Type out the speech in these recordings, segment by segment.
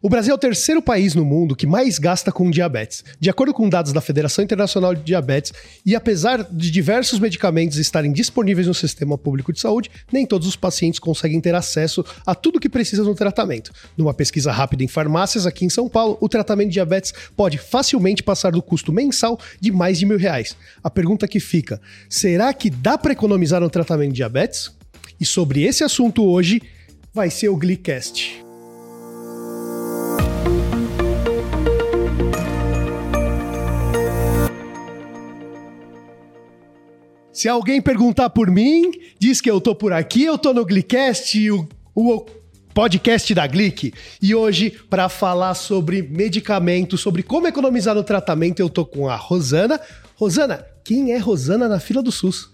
O Brasil é o terceiro país no mundo que mais gasta com diabetes. De acordo com dados da Federação Internacional de Diabetes, e apesar de diversos medicamentos estarem disponíveis no sistema público de saúde, nem todos os pacientes conseguem ter acesso a tudo que precisam no tratamento. Numa pesquisa rápida em farmácias aqui em São Paulo, o tratamento de diabetes pode facilmente passar do custo mensal de mais de mil reais. A pergunta que fica: será que dá para economizar no tratamento de diabetes? E sobre esse assunto hoje vai ser o Glicast. Se alguém perguntar por mim, diz que eu tô por aqui, eu tô no Glicast, o, o podcast da Glic. E hoje, para falar sobre medicamentos, sobre como economizar no tratamento, eu tô com a Rosana. Rosana, quem é Rosana na fila do SUS?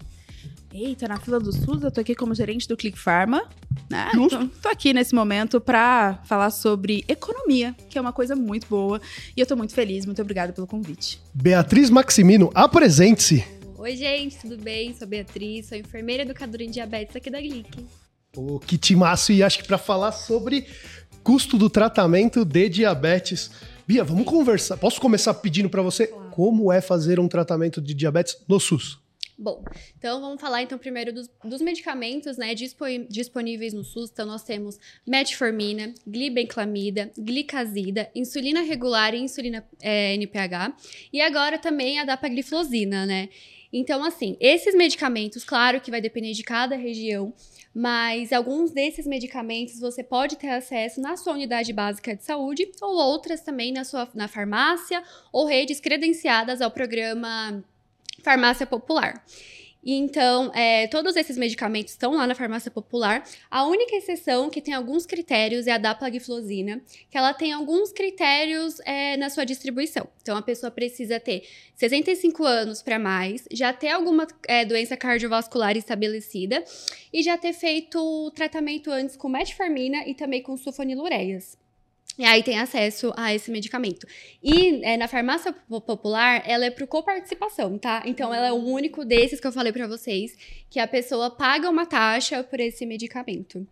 Eita, na fila do SUS, eu tô aqui como gerente do Click Pharma. Né? Tô, tô aqui nesse momento para falar sobre economia, que é uma coisa muito boa. E eu tô muito feliz, muito obrigada pelo convite. Beatriz Maximino, apresente-se. Oi, gente, tudo bem? Sou Beatriz, sou enfermeira educadora em diabetes aqui da Glic. Pô, que timaço! E acho que para falar sobre custo do tratamento de diabetes. Bia, vamos conversar. Posso começar pedindo para você claro. como é fazer um tratamento de diabetes no SUS? Bom, então vamos falar então primeiro dos, dos, medicamentos né, disponíveis no SUS. Então nós temos metformina, glibenclamida, glicazida, insulina regular e insulina é, NPH. E agora também a dapagliflozina, né? Então, assim, esses medicamentos, claro que vai depender de cada região, mas alguns desses medicamentos você pode ter acesso na sua unidade básica de saúde ou outras também na sua na farmácia ou redes credenciadas ao programa Farmácia Popular. Então, é, todos esses medicamentos estão lá na farmácia popular. A única exceção que tem alguns critérios é a dapagliflozina, que ela tem alguns critérios é, na sua distribuição. Então, a pessoa precisa ter 65 anos para mais, já ter alguma é, doença cardiovascular estabelecida e já ter feito tratamento antes com metformina e também com sulfonilureias. E aí tem acesso a esse medicamento. E é, na farmácia popular, ela é por coparticipação, tá? Então ela é o único desses que eu falei para vocês que a pessoa paga uma taxa por esse medicamento.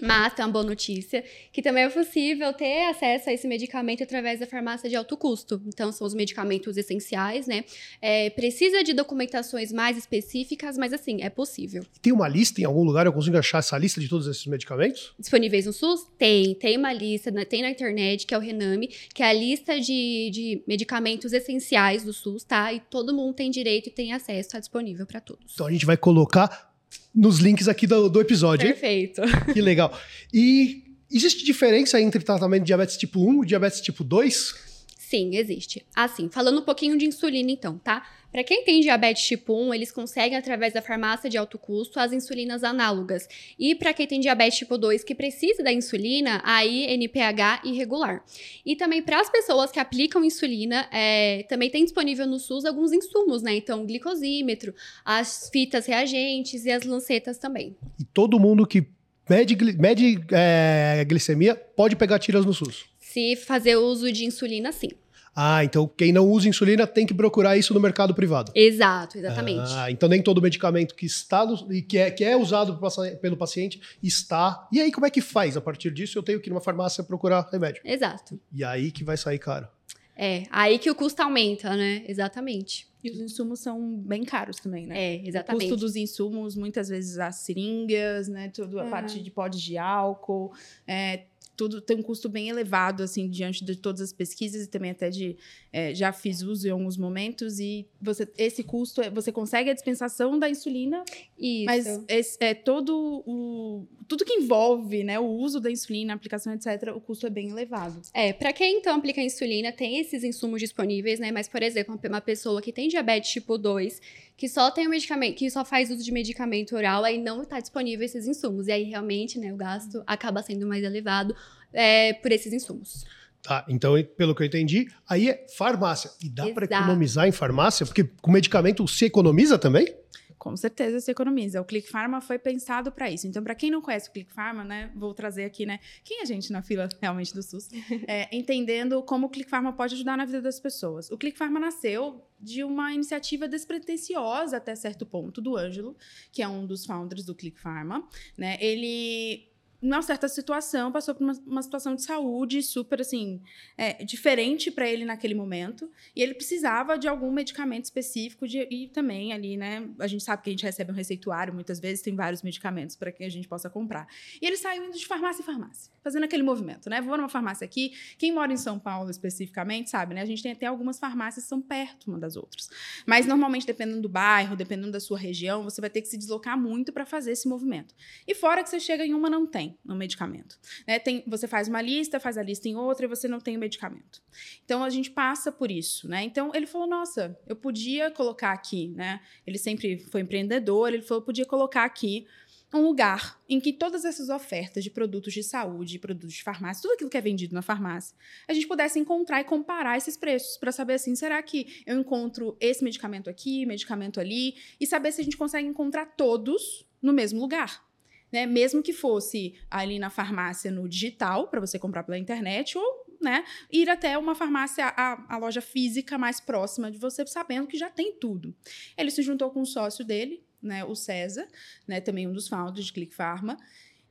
Mas tem uma boa notícia, que também é possível ter acesso a esse medicamento através da farmácia de alto custo. Então, são os medicamentos essenciais, né? É, precisa de documentações mais específicas, mas assim, é possível. Tem uma lista em algum lugar? Eu consigo achar essa lista de todos esses medicamentos? Disponíveis no SUS? Tem. Tem uma lista, né? tem na internet, que é o Rename, que é a lista de, de medicamentos essenciais do SUS, tá? E todo mundo tem direito e tem acesso, está disponível para todos. Então, a gente vai colocar nos links aqui do, do episódio. Perfeito. Hein? Que legal. E existe diferença entre tratamento de diabetes tipo 1 e diabetes tipo 2? Sim, existe. Assim, falando um pouquinho de insulina, então, tá? Para quem tem diabetes tipo 1, eles conseguem, através da farmácia de alto custo, as insulinas análogas. E para quem tem diabetes tipo 2 que precisa da insulina, aí NPH irregular. E também para as pessoas que aplicam insulina, é, também tem disponível no SUS alguns insumos, né? Então, glicosímetro, as fitas reagentes e as lancetas também. E todo mundo que mede, mede é, glicemia pode pegar tiras no SUS? se fazer uso de insulina, sim. Ah, então quem não usa insulina tem que procurar isso no mercado privado. Exato, exatamente. Ah, então nem todo medicamento que está e que é, que é usado pelo paciente está. E aí como é que faz? A partir disso eu tenho que ir numa farmácia procurar remédio. Exato. E aí que vai sair caro. É, aí que o custo aumenta, né? Exatamente. E os insumos são bem caros também, né? É, exatamente. O custo dos insumos, muitas vezes as seringas, né? Tudo, a uhum. parte de podes de álcool, é, tudo tem um custo bem elevado, assim, diante de todas as pesquisas e também até de é, já fiz uso em alguns momentos e você esse custo é, você consegue a dispensação da insulina, Isso. mas esse, é todo o tudo que envolve, né, o uso da insulina, a aplicação, etc, o custo é bem elevado. É, para quem então aplica insulina, tem esses insumos disponíveis, né, mas por exemplo, uma pessoa que tem diabetes tipo 2, que só tem o medicamento, que só faz uso de medicamento oral, aí não está disponível esses insumos. E aí realmente, né, o gasto acaba sendo mais elevado é, por esses insumos. Tá, então, pelo que eu entendi, aí é farmácia. E dá para economizar em farmácia? Porque com medicamento se economiza também? Com certeza se economiza. O Click Pharma foi pensado para isso. Então, para quem não conhece o Click Pharma, né, vou trazer aqui, né, quem é a gente na fila realmente do SUS, é, entendendo como o Click Pharma pode ajudar na vida das pessoas. O Click Pharma nasceu de uma iniciativa despretensiosa até certo ponto do Ângelo, que é um dos founders do Click Pharma, né? Ele numa certa situação, passou por uma, uma situação de saúde super, assim, é, diferente para ele naquele momento. E ele precisava de algum medicamento específico de, e também ali, né? A gente sabe que a gente recebe um receituário, muitas vezes tem vários medicamentos para que a gente possa comprar. E ele saiu indo de farmácia em farmácia, fazendo aquele movimento, né? Vou numa farmácia aqui. Quem mora em São Paulo especificamente, sabe, né? A gente tem até algumas farmácias que são perto uma das outras. Mas normalmente, dependendo do bairro, dependendo da sua região, você vai ter que se deslocar muito para fazer esse movimento. E fora que você chega em uma, não tem no medicamento. Né? Tem, você faz uma lista, faz a lista em outra e você não tem o medicamento. Então a gente passa por isso, né? Então ele falou: nossa, eu podia colocar aqui, né? Ele sempre foi empreendedor, ele falou: eu podia colocar aqui um lugar em que todas essas ofertas de produtos de saúde, produtos de farmácia, tudo aquilo que é vendido na farmácia, a gente pudesse encontrar e comparar esses preços para saber assim, será que eu encontro esse medicamento aqui, medicamento ali, e saber se a gente consegue encontrar todos no mesmo lugar né? Mesmo que fosse ali na farmácia no digital, para você comprar pela internet, ou né, ir até uma farmácia, a, a, loja física mais próxima de você, sabendo que já tem tudo. Ele se juntou com o sócio dele, né, o César, né, também um dos founders de Click Pharma.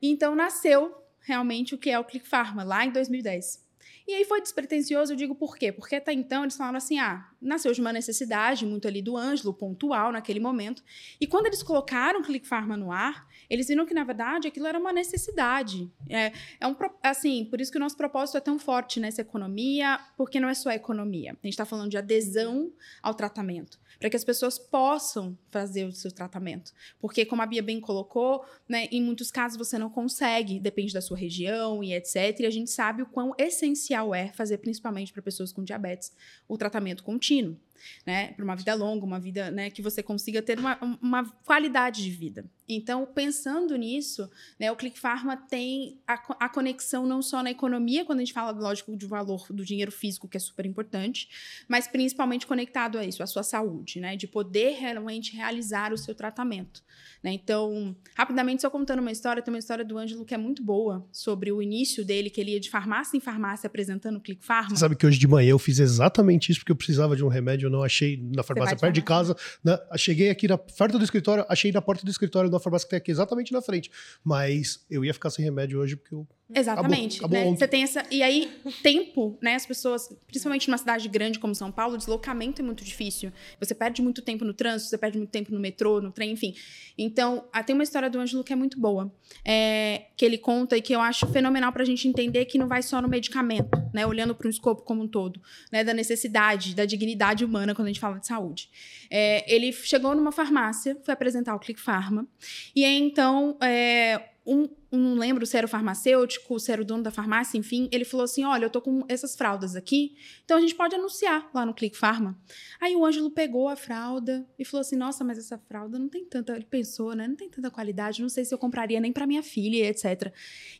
Então nasceu realmente o que é o Click Pharma, lá em 2010. E aí foi despretensioso, eu digo por quê? Porque até então eles falaram assim: ah, nasceu de uma necessidade muito ali do Ângelo, pontual naquele momento. E quando eles colocaram o Click Pharma no ar, eles viram que, na verdade, aquilo era uma necessidade. É, é um, assim, por isso que o nosso propósito é tão forte nessa economia, porque não é só a economia. A gente está falando de adesão ao tratamento para que as pessoas possam fazer o seu tratamento. Porque, como a Bia bem colocou, né, em muitos casos você não consegue, depende da sua região e etc. E a gente sabe o quão essencial é fazer, principalmente para pessoas com diabetes, o tratamento contínuo né? Para uma vida longa, uma vida né, que você consiga ter uma, uma qualidade de vida. Então, pensando nisso, né, o Click Pharma tem a, a, conexão não só na economia, quando a gente fala, lógico, do valor do dinheiro físico, que é super importante, mas principalmente conectado a isso, a sua saúde, né? De poder realmente realizar o seu tratamento. Né? Então, rapidamente, só contando uma história, tem uma história do Ângelo que é muito boa, sobre o início dele, que ele ia de farmácia em farmácia apresentando o Click Pharma. Você sabe que hoje de manhã eu fiz exatamente isso, porque eu precisava de um remédio, eu não achei na farmácia perto de casa. Né? Cheguei aqui na, perto do escritório, achei na porta do escritório da farmácia que tem aqui exatamente na frente. Mas eu ia ficar sem remédio hoje porque eu Exatamente. Acabou, acabou né? Você tem essa. E aí, tempo, né? As pessoas, principalmente numa cidade grande como São Paulo, o deslocamento é muito difícil. Você perde muito tempo no trânsito, você perde muito tempo no metrô, no trem, enfim. Então, ah, tem uma história do Ângelo que é muito boa. É, que ele conta e que eu acho fenomenal para a gente entender que não vai só no medicamento, né? Olhando para um escopo como um todo, né? Da necessidade, da dignidade humana quando a gente fala de saúde. É, ele chegou numa farmácia, foi apresentar o Click Pharma. E aí, então. É, um, não lembro se era o farmacêutico, se era o dono da farmácia, enfim, ele falou assim: olha, eu tô com essas fraldas aqui, então a gente pode anunciar lá no Click Pharma. Aí o Ângelo pegou a fralda e falou assim: nossa, mas essa fralda não tem tanta. Ele pensou, né? Não tem tanta qualidade, não sei se eu compraria nem para minha filha, etc.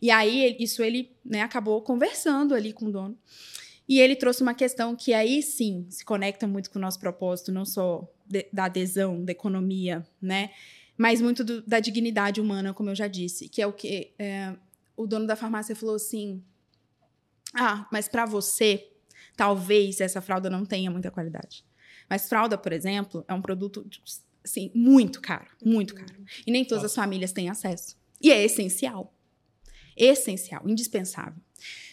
E aí, isso ele né, acabou conversando ali com o dono. E ele trouxe uma questão que aí sim se conecta muito com o nosso propósito, não só de, da adesão, da economia, né? Mas muito do, da dignidade humana, como eu já disse, que é o que é, o dono da farmácia falou assim: ah, mas para você, talvez essa fralda não tenha muita qualidade. Mas fralda, por exemplo, é um produto assim, muito caro, muito caro. E nem todas as famílias têm acesso. E é essencial. Essencial, indispensável,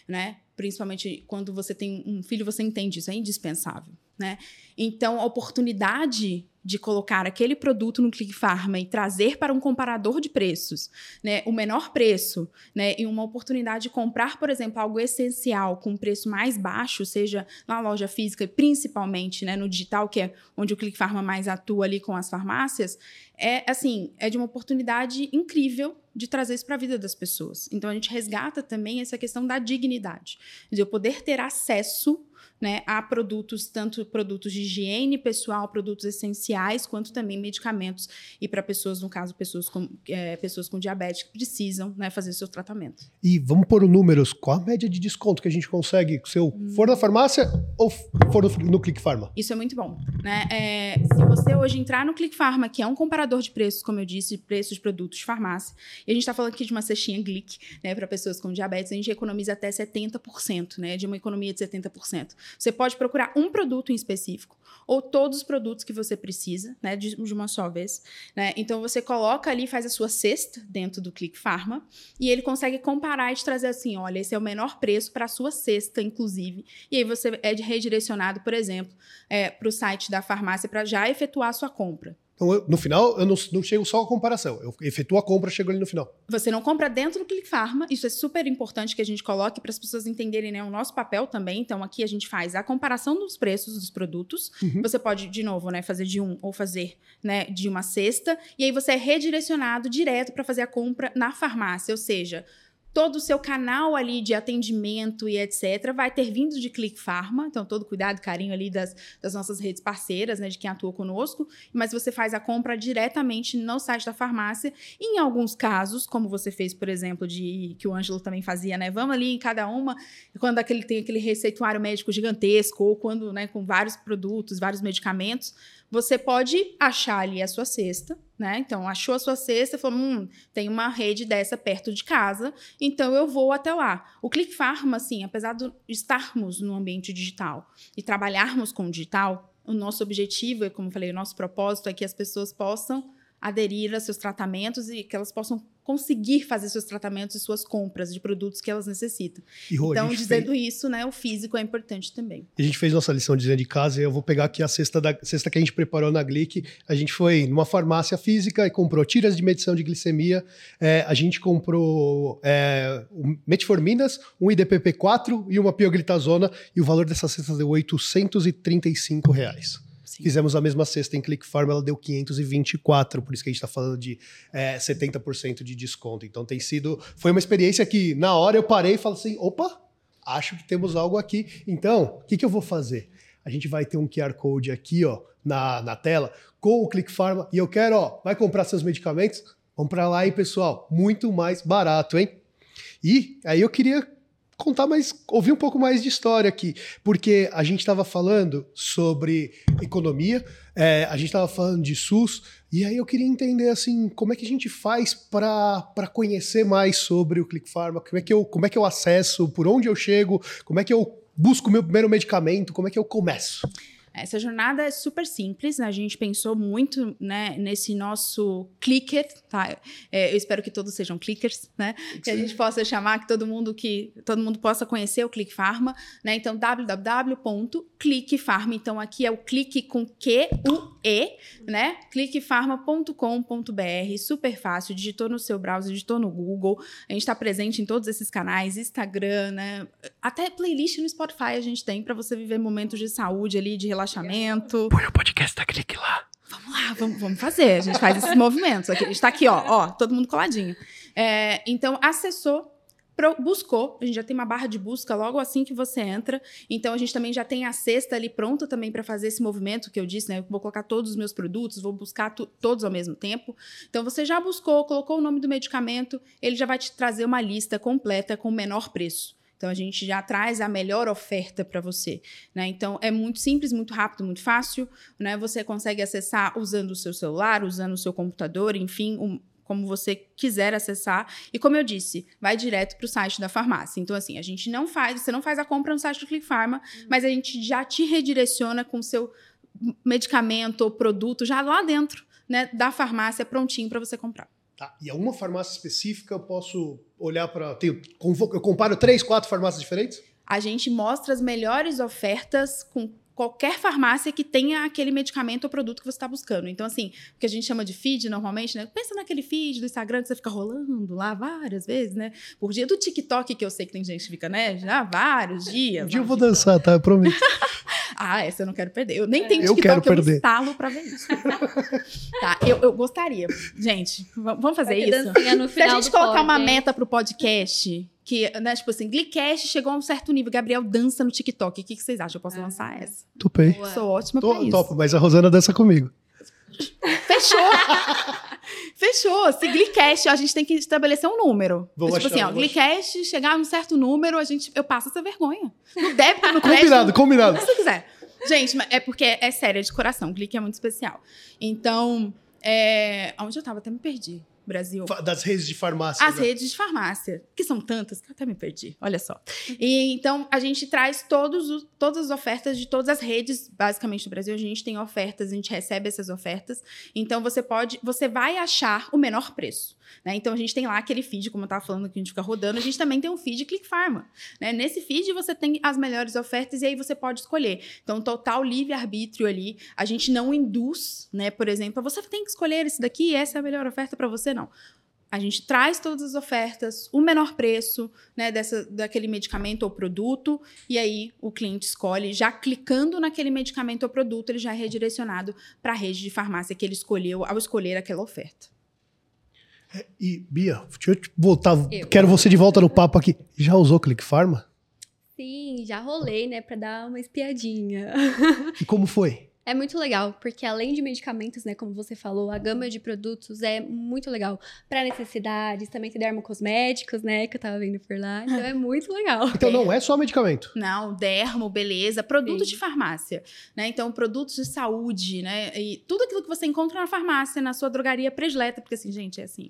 né? Principalmente quando você tem um filho, você entende isso, é indispensável, né? Então, a oportunidade de colocar aquele produto no Click Pharma e trazer para um comparador de preços, né, o menor preço, né, e uma oportunidade de comprar, por exemplo, algo essencial com um preço mais baixo, seja na loja física e principalmente, né, no digital, que é onde o Click Pharma mais atua ali com as farmácias, é assim, é de uma oportunidade incrível de trazer isso para a vida das pessoas. Então a gente resgata também essa questão da dignidade, de eu poder ter acesso né, a produtos, tanto produtos de higiene pessoal, produtos essenciais, quanto também medicamentos. E para pessoas, no caso, pessoas com, é, pessoas com diabetes que precisam né, fazer seu tratamento. E vamos pôr números. Qual a média de desconto que a gente consegue se eu hum. for na farmácia ou for no, no Click Pharma? Isso é muito bom. Né? É, se você hoje entrar no Click Pharma, que é um comparador de preços, como eu disse, preços de produtos de farmácia, e a gente está falando aqui de uma cestinha Glick né, para pessoas com diabetes, a gente economiza até 70%, né, de uma economia de 70%. Você pode procurar um produto em específico ou todos os produtos que você precisa, né, de, de uma só vez, né? Então você coloca ali, faz a sua cesta dentro do Click Pharma e ele consegue comparar e te trazer assim, olha, esse é o menor preço para a sua cesta, inclusive. E aí você é redirecionado, por exemplo, é, para o site da farmácia para já efetuar a sua compra. Então, eu, no final, eu não, não, chego só a comparação. Eu efetuo a compra, chego ali no final. Você não compra dentro do Click Pharma. Isso é super importante que a gente coloque para as pessoas entenderem né, o nosso papel também. Então, aqui a gente faz a comparação dos preços dos produtos. Uhum. Você pode, de novo, né, fazer de um ou fazer né, de uma cesta. E aí você é redirecionado direto para fazer a compra na farmácia. Ou seja, todo o seu canal ali de atendimento e etc. vai ter vindo de Click Pharma, então todo cuidado, carinho ali das, das nossas redes parceiras, né, de quem atua conosco, mas você faz a compra diretamente no site da farmácia. E em alguns casos, como você fez, por exemplo, de que o Ângelo também fazia, né, vamos ali em cada uma, quando aquele tem aquele receituário médico gigantesco ou quando, né, com vários produtos, vários medicamentos, você pode achar ali a sua cesta, né? Então, achou a sua cesta, falou, hum, tem uma rede dessa perto de casa, então eu vou até lá. O Click Pharma, assim, apesar de estarmos no ambiente digital e trabalharmos com o digital, o nosso objetivo, como eu falei, o nosso propósito é que as pessoas possam aderir a seus tratamentos e que elas possam conseguir fazer seus tratamentos e suas compras de produtos que elas necessitam. Rô, então, dizendo fez... isso, né, o físico é importante também. A gente fez nossa lição de de casa e eu vou pegar aqui a cesta, da, cesta que a gente preparou na Glic. A gente foi numa farmácia física e comprou tiras de medição de glicemia. É, a gente comprou é, metforminas, um IDPP-4 e uma pioglitazona e o valor dessa cesta deu 835 reais. Sim. Fizemos a mesma cesta em Click Farm, ela deu 524, por isso que a gente está falando de é, 70% de desconto. Então tem sido. Foi uma experiência que, na hora, eu parei e falei assim: opa, acho que temos algo aqui. Então, o que, que eu vou fazer? A gente vai ter um QR Code aqui, ó, na, na tela, com o Click Pharma, e eu quero, ó, vai comprar seus medicamentos? Vamos para lá, hein, pessoal? Muito mais barato, hein? E aí eu queria contar mais, ouvir um pouco mais de história aqui, porque a gente estava falando sobre economia, é, a gente estava falando de SUS, e aí eu queria entender assim, como é que a gente faz para conhecer mais sobre o Click Pharma, como é, que eu, como é que eu acesso, por onde eu chego, como é que eu busco o meu primeiro medicamento, como é que eu começo? Essa jornada é super simples, né? a gente pensou muito né, nesse nosso clicker, tá? É, eu espero que todos sejam clickers, né? Que a gente possa chamar, que todo mundo que todo mundo possa conhecer o Click Pharma, né? Então www.clickpharma. Então aqui é o clique com Q U E, né? clickpharma.com.br, super fácil, digitou no seu browser, digitou no Google. A gente está presente em todos esses canais, Instagram, né? Até playlist no Spotify a gente tem para você viver momentos de saúde ali, de relacionamento relaxamento. Põe o podcast da Clique lá. Vamos lá, vamos, vamos fazer. A gente faz esses movimentos. Aqui, a gente tá aqui, ó, ó, todo mundo coladinho. É, então, acessou, pro, buscou. A gente já tem uma barra de busca logo assim que você entra. Então, a gente também já tem a cesta ali pronta também para fazer esse movimento que eu disse, né? Eu vou colocar todos os meus produtos, vou buscar todos ao mesmo tempo. Então, você já buscou, colocou o nome do medicamento, ele já vai te trazer uma lista completa com o menor preço. Então a gente já traz a melhor oferta para você, né? Então é muito simples, muito rápido, muito fácil, né? Você consegue acessar usando o seu celular, usando o seu computador, enfim, um, como você quiser acessar. E como eu disse, vai direto para o site da farmácia. Então, assim, a gente não faz, você não faz a compra no site do Click Pharma, uhum. mas a gente já te redireciona com o seu medicamento ou produto já lá dentro né, da farmácia, prontinho para você comprar. Tá? E a uma farmácia específica eu posso olhar para. Eu comparo três, quatro farmácias diferentes? A gente mostra as melhores ofertas com qualquer farmácia que tenha aquele medicamento ou produto que você está buscando. Então, assim, o que a gente chama de feed normalmente, né? Pensa naquele feed do Instagram que você fica rolando lá várias vezes, né? Por dia do TikTok, que eu sei que tem gente que fica, né? Já vários dias. Um dia eu vou dançar, tá? Eu prometo. ah, essa eu não quero perder. Eu nem tenho TikTok, eu, quero perder. eu instalo pra ver isso. tá, eu, eu gostaria. Gente, vamos fazer isso? Se a gente colocar uma meta pro podcast que, né, tipo assim, Glicast chegou a um certo nível. Gabriel dança no TikTok. O que, que vocês acham? Eu posso ah. lançar essa? Topei. Sou ótima Tô, pra isso. Topo, mas a Rosana dança comigo. Fechou! Fechou. Se Glicast, a gente tem que estabelecer um número. Vou tipo achar, assim, ó, Glicast chegar a um certo número, a gente, eu passo essa vergonha. No débito, no crédito. Combinado, combinado. Se você quiser. Gente, é porque é sério, é de coração. Glic é muito especial. Então, é... onde eu tava? Até me perdi. Brasil. Das redes de farmácia. As né? redes de farmácia, que são tantas que eu até me perdi, olha só. E então a gente traz todos os, todas as ofertas de todas as redes, basicamente do Brasil, a gente tem ofertas, a gente recebe essas ofertas. Então você pode, você vai achar o menor preço. Né? Então a gente tem lá aquele feed, como eu estava falando que a gente fica rodando, a gente também tem um feed Click Pharma. Né? Nesse feed você tem as melhores ofertas e aí você pode escolher. Então, total livre-arbítrio ali. A gente não induz, né? Por exemplo, você tem que escolher esse daqui, essa é a melhor oferta para você, não. A gente traz todas as ofertas, o menor preço, né, dessa, daquele medicamento ou produto, e aí o cliente escolhe, já clicando naquele medicamento ou produto, ele já é redirecionado para a rede de farmácia que ele escolheu ao escolher aquela oferta. E, Bia, deixa eu te voltar. Eu. Quero você de volta no papo aqui. Já usou Click Pharma? Sim, já rolei, né, pra dar uma espiadinha. E como foi? É muito legal, porque além de medicamentos, né, como você falou, a gama de produtos é muito legal para necessidades, também tem dermocosméticos, né, que eu tava vendo por lá. Então é muito legal. Então não é só medicamento. Não, dermo, beleza, produtos Sim. de farmácia, né? Então, produtos de saúde, né? E tudo aquilo que você encontra na farmácia, na sua drogaria predileta, porque assim, gente, é assim,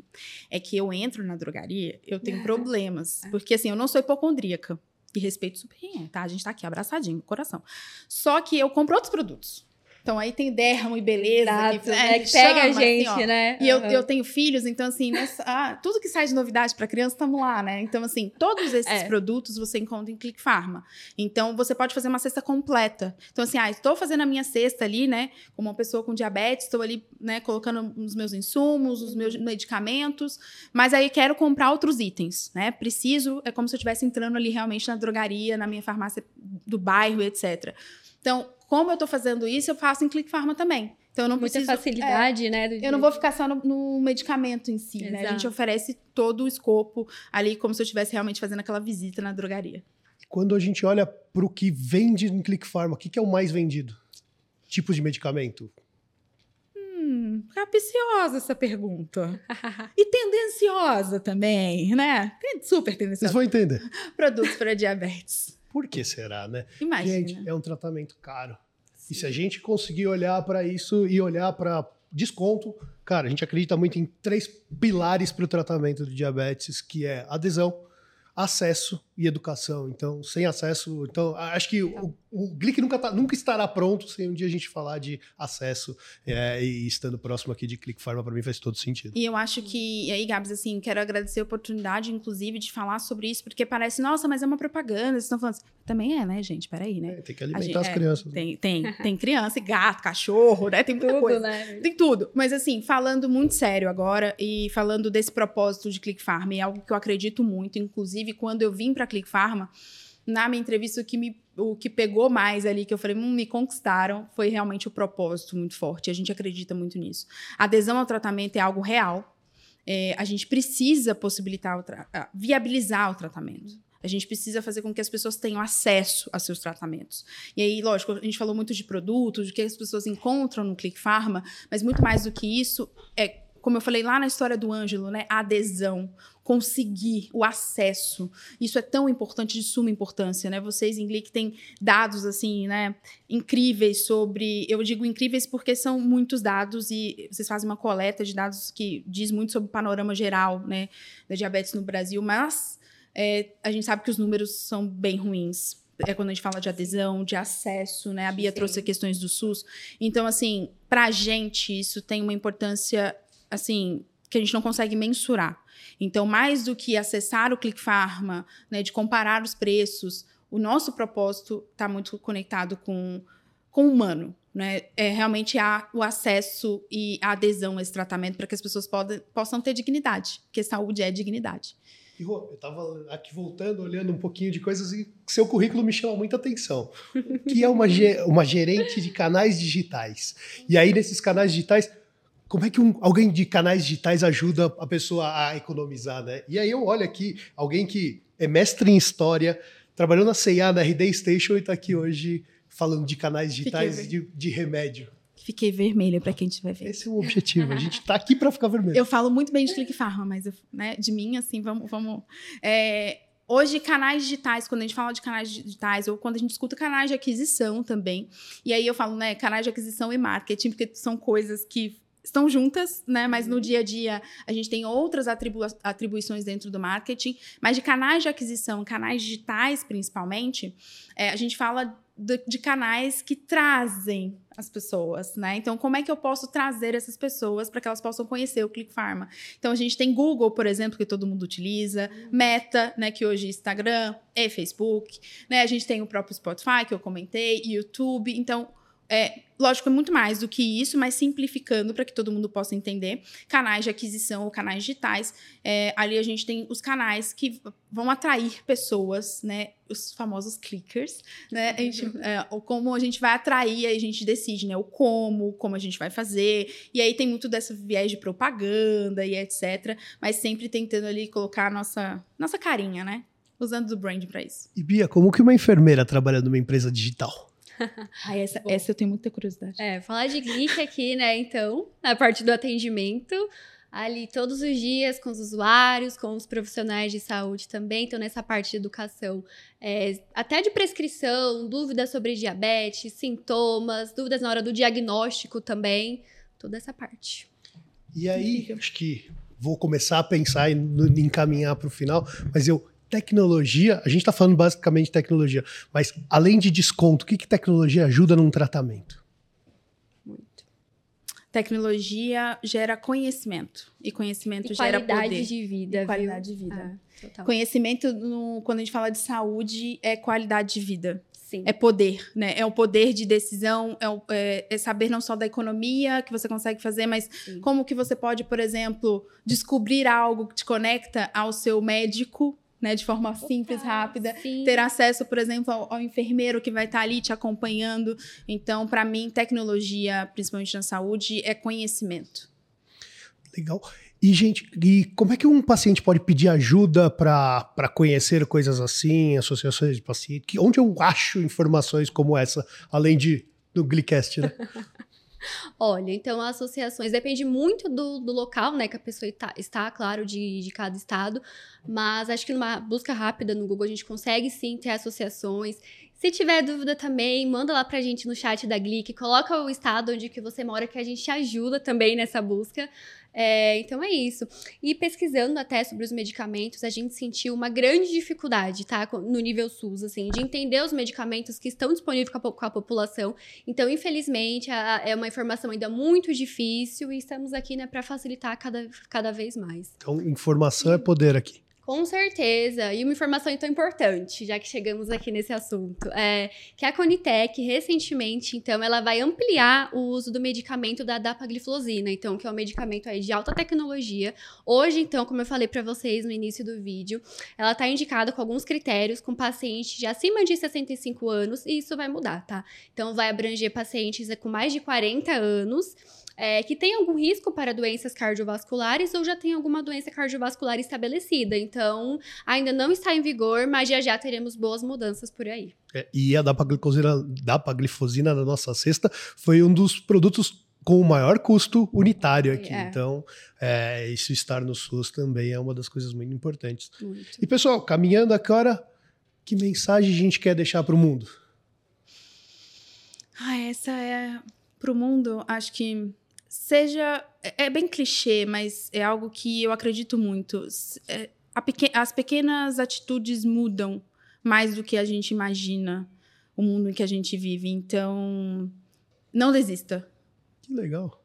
é que eu entro na drogaria, eu tenho problemas, porque assim, eu não sou hipocondríaca. E respeito super quem é, tá? A gente tá aqui abraçadinho, coração. Só que eu compro outros produtos. Então aí tem dermo e beleza. Exato, que, né, que que pega a chama, gente, assim, né? E eu, Aham. eu tenho filhos, então assim, nessa- ah, tudo que sai de novidade para criança, estamos lá, né? Então, assim, todos esses É. produtos você encontra em Click Pharma. Então, você pode fazer uma cesta completa. Então, assim, ah, estou fazendo a minha cesta ali, né? Como uma pessoa com diabetes, estou ali, né, colocando os meus insumos, os meus medicamentos, mas aí quero comprar outros itens, né? Preciso, é como se eu estivesse entrando ali realmente na drogaria, na minha farmácia do bairro, etc. Então, como eu estou fazendo isso, eu faço em Click Pharma também. Então, eu não Muita preciso... é, facilidade, né? do- eu não vou ficar só no, no medicamento em si, né? A gente oferece todo o escopo ali, como se eu estivesse realmente fazendo aquela visita na drogaria. Quando a gente olha para o que vende em Click Pharma, o que, que é o mais vendido? Tipos de medicamento? Hum, capciosa essa pergunta. e tendenciosa também, né? Super Vocês tendenciosa. vão entender. Produtos para diabetes. Por que será, né? Imagina. Gente, é um tratamento caro. E se a gente conseguir olhar para isso e olhar para desconto, cara, a gente acredita muito em três pilares para o tratamento do diabetes, que é adesão, acesso e educação. Então, sem acesso, então acho que o, o Glick nunca, tá- nunca estará pronto sem um dia a gente falar de acesso é, e estando próximo aqui de Click Pharma para mim faz todo sentido. E eu acho que, e aí, Gabs, assim, quero agradecer a oportunidade, inclusive, de falar sobre isso, porque parece, nossa, mas é uma propaganda, vocês estão falando assim. Também é, né, gente? Peraí, né? É, tem que alimentar gente- as é, crianças. Tem, tem, tem criança, e gato, cachorro, né? Tem muita Tudo, coisa. né? Tem tudo. Mas assim, falando muito sério agora e falando desse propósito de Click Pharma, é algo que eu acredito muito. Inclusive, quando eu vim para Click Pharma, na minha entrevista, o que, me, o que pegou mais ali, que eu falei, hum, me conquistaram, foi realmente o propósito muito forte. A gente acredita muito nisso. A adesão ao tratamento é algo real. É, a gente precisa possibilitar, o tra- viabilizar o tratamento. A gente precisa fazer com que as pessoas tenham acesso a seus tratamentos. E aí, lógico, a gente falou muito de produtos, de que as pessoas encontram no Click Pharma, mas muito mais do que isso é, como eu falei lá na história do Ângelo, né? A adesão, conseguir o acesso. Isso é tão importante, de suma importância, né? Vocês em Glick têm dados, assim, né? Incríveis sobre... Eu digo incríveis porque são muitos dados e vocês fazem uma coleta de dados que diz muito sobre o panorama geral, né? Da diabetes no Brasil, mas é, a gente sabe que os números são bem ruins. É quando a gente fala de adesão, de acesso, né? A Bia Sim. trouxe questões do SUS. Então, assim, pra gente isso tem uma importância, assim, que a gente não consegue mensurar. Então, mais do que acessar o Click Pharma, né, de comparar os preços, o nosso propósito está muito conectado com, com o humano. Né? É realmente a, o acesso e a adesão a esse tratamento para que as pessoas podem, possam ter dignidade, porque saúde é dignidade. E, eu estava aqui voltando, olhando um pouquinho de coisas e seu currículo me chama muita atenção. Que é uma, ge- uma gerente de canais digitais. E aí, nesses canais digitais, como é que um- alguém de canais digitais ajuda a pessoa a economizar, né? E aí eu olho aqui, alguém que é mestre em história, trabalhou na CIA, na RD Station e está aqui hoje falando de canais digitais Fiquei de, de remédio. Fiquei vermelha para quem estiver vendo. Esse é o objetivo. A gente está aqui para ficar vermelho. Eu falo muito bem de Click Pharma, mas eu- né, de mim, assim, vamos. vamos é, hoje, canais digitais, quando a gente fala de canais digitais, ou quando a gente escuta canais de aquisição também, e aí eu falo, né, canais de aquisição e marketing, porque são coisas que estão juntas, né? Mas no dia a dia a gente tem outras atribu atribuições dentro do marketing, mas de canais de aquisição, canais digitais principalmente, é, a gente fala de, canais que trazem as pessoas, né? Então, como é que eu posso trazer essas pessoas para que elas possam conhecer o Click Pharma? Então, a gente tem Google, por exemplo, que todo mundo utiliza, Meta, né, que hoje é Instagram e Facebook, né? A gente tem o próprio Spotify, que eu comentei, YouTube. Então, é, lógico, é muito mais do que isso, mas simplificando para que todo mundo possa entender. Canais de aquisição ou canais digitais. É, ali a gente tem os canais que vão atrair pessoas, né? Os famosos clickers, né? A gente, é, como a gente vai atrair, aí a gente decide, né? O como, como a gente vai fazer. E aí tem muito dessa viés de propaganda e etc. Mas sempre tentando ali colocar a nossa, nossa carinha, né? Usando o brand para isso. E Bia, como que uma enfermeira trabalha numa empresa digital? Ai, essa, essa eu tenho muita curiosidade. É, falar de Glick aqui, né? Então, a parte do atendimento, ali todos os dias com os usuários, com os profissionais de saúde também. Então, nessa parte de educação, é, até de prescrição, dúvidas sobre diabetes, sintomas, dúvidas na hora do diagnóstico também, toda essa parte. E aí, acho que vou começar a pensar e encaminhar para o final, mas eu tecnologia, a gente está falando basicamente de tecnologia, mas além de desconto, o que, que tecnologia ajuda num tratamento? Muito. Tecnologia gera conhecimento e conhecimento e gera poder. Qualidade de vida. E qualidade de vida. Ah, conhecimento, no, quando a gente fala de saúde, é qualidade de vida. Sim. É poder, né? É o poder de decisão, é, é, é, saber não só da economia que você consegue fazer, mas Sim. como que você pode, por exemplo, descobrir algo que te conecta ao seu médico né, de forma simples, Opa, rápida, sim. ter acesso, por exemplo, ao, ao, enfermeiro que vai estar ali te acompanhando. Então, para mim, tecnologia, principalmente na saúde, é conhecimento. Legal. E, gente, e como é que um paciente pode pedir ajuda para conhecer coisas assim, associações de paciente? Onde eu acho informações como essa, além de do Glicast, né? Olha, então associações depende muito do, do local, né, que a pessoa está, está claro, de, de cada estado, mas acho que numa busca rápida no Google a gente consegue sim ter associações. Se tiver dúvida também, manda lá pra gente no chat da Glick, coloca o estado onde que você mora que a gente ajuda também nessa busca. É, então é isso. E pesquisando até sobre os medicamentos, a gente sentiu uma grande dificuldade, tá? No nível SUS, assim, de entender os medicamentos que estão disponíveis com a, com a população. Então, infelizmente, a, é uma informação ainda muito difícil e estamos aqui, né, para facilitar cada, cada vez mais. Então, informação é poder aqui. Com certeza. E uma informação então importante, já que chegamos aqui nesse assunto, é que a Conitec recentemente, então, ela vai ampliar o uso do medicamento da dapagliflozina, então, que é um medicamento aí de alta tecnologia. Hoje, então, como eu falei para vocês no início do vídeo, ela está indicada com alguns critérios com pacientes de acima de 65 anos e isso vai mudar, tá? Então, vai abranger pacientes com mais de 40 anos é, que tem algum risco para doenças cardiovasculares ou já tem alguma doença cardiovascular estabelecida. Então, ainda não está em vigor, mas já já teremos boas mudanças por aí. É, e a dapaglifosina, dapaglifosina da nossa cesta foi um dos produtos com o maior custo unitário aqui. É. Então, é, isso estar no SUS também é uma das coisas muito importantes. Muito. E, pessoal, caminhando agora, que mensagem a gente quer deixar para o mundo? Ah, essa é para o mundo, acho que seja. É, é bem clichê, mas é algo que eu acredito muito. É, as pequenas atitudes mudam mais do que a gente imagina o mundo em que a gente vive. Então, não desista. Que legal.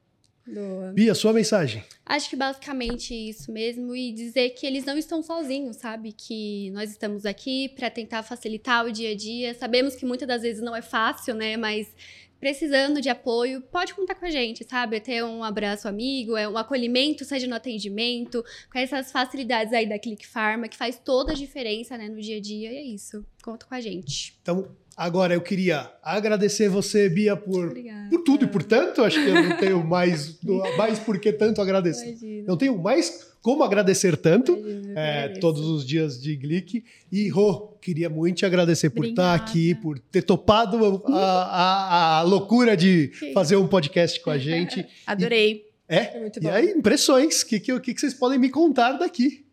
Boa. Bia, sua mensagem. Acho que basicamente isso mesmo e dizer que eles não estão sozinhos, sabe? Que nós estamos aqui para tentar facilitar o dia a dia. Sabemos que muitas das vezes não é fácil, né? Mas precisando de apoio, pode contar com a gente, sabe? Ter um abraço amigo, é um acolhimento, seja no atendimento, com essas facilidades aí da Click Pharma, que faz toda a diferença, né, no dia a dia, e é isso. Conta com a gente. Então, agora eu queria agradecer você, Bia, por, por tudo e por tanto. Acho que eu não tenho mais, mais por que tanto agradecer. Imagina. Não tenho mais como agradecer tanto é, todos os dias de Glick. E, Rô, queria muito te agradecer por Obrigada. estar aqui, por ter topado a, a, a loucura de fazer um podcast com a gente. Adorei. E, é? é e aí, impressões. O que, que, que vocês podem me contar daqui?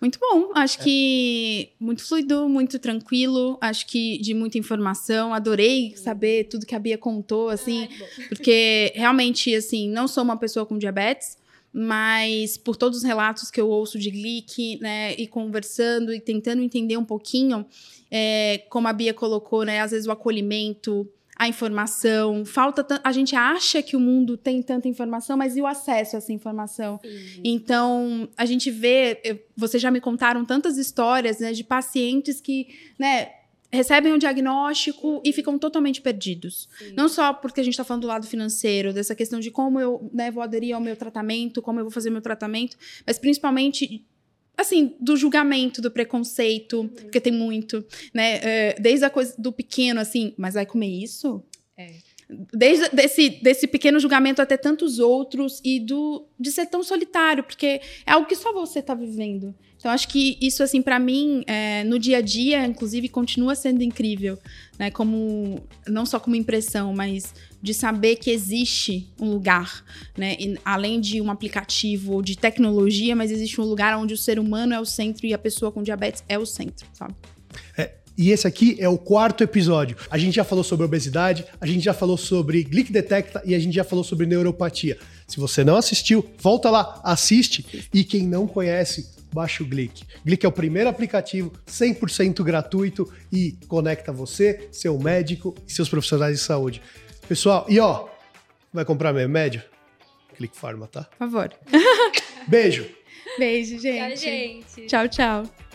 Muito bom. Acho é. que muito fluido, muito tranquilo. Acho que de muita informação. Adorei saber tudo que a Bia contou, assim, Ai, porque realmente, assim, não sou uma pessoa com diabetes, mas por todos os relatos que eu ouço de Glick, né, e conversando e tentando entender um pouquinho, é, como a Bia colocou, né, às vezes o acolhimento, a informação, falta a gente acha que o mundo tem tanta informação, mas e o acesso a essa informação? Sim. Então, a gente vê, vocês já me contaram tantas histórias, né, de pacientes que, né, recebem o um diagnóstico e ficam totalmente perdidos. Sim. Não só porque a gente está falando do lado financeiro, dessa questão de como eu né, vou aderir ao meu tratamento, como eu vou fazer meu tratamento, mas principalmente assim, do julgamento, do preconceito, uhum. porque tem muito, né? É, desde a coisa do pequeno, assim, mas vai comer isso? É. Desde desse, desse pequeno julgamento até tantos outros e do de ser tão solitário, porque é algo que só você está vivendo. Então, acho que isso, assim, para mim, é, no dia a dia, inclusive, continua sendo incrível, né? Como, não só como impressão, mas de saber que existe um lugar, né? E, além de um aplicativo ou de tecnologia, mas existe um lugar onde o ser humano é o centro e a pessoa com diabetes é o centro, sabe? É, e esse aqui é o quarto episódio. A gente já falou sobre obesidade, a gente já falou sobre Glic Detecta e a gente já falou sobre neuropatia. Se você não assistiu, volta lá, assiste. E quem não conhece, baixa o Glick. Glick é o primeiro aplicativo 100% gratuito e conecta você, seu médico e seus profissionais de saúde. Pessoal, e ó, vai comprar remédio? Clique Pharma, tá? Por favor. Beijo. Beijo, gente. Tchau, gente. Tchau, tchau.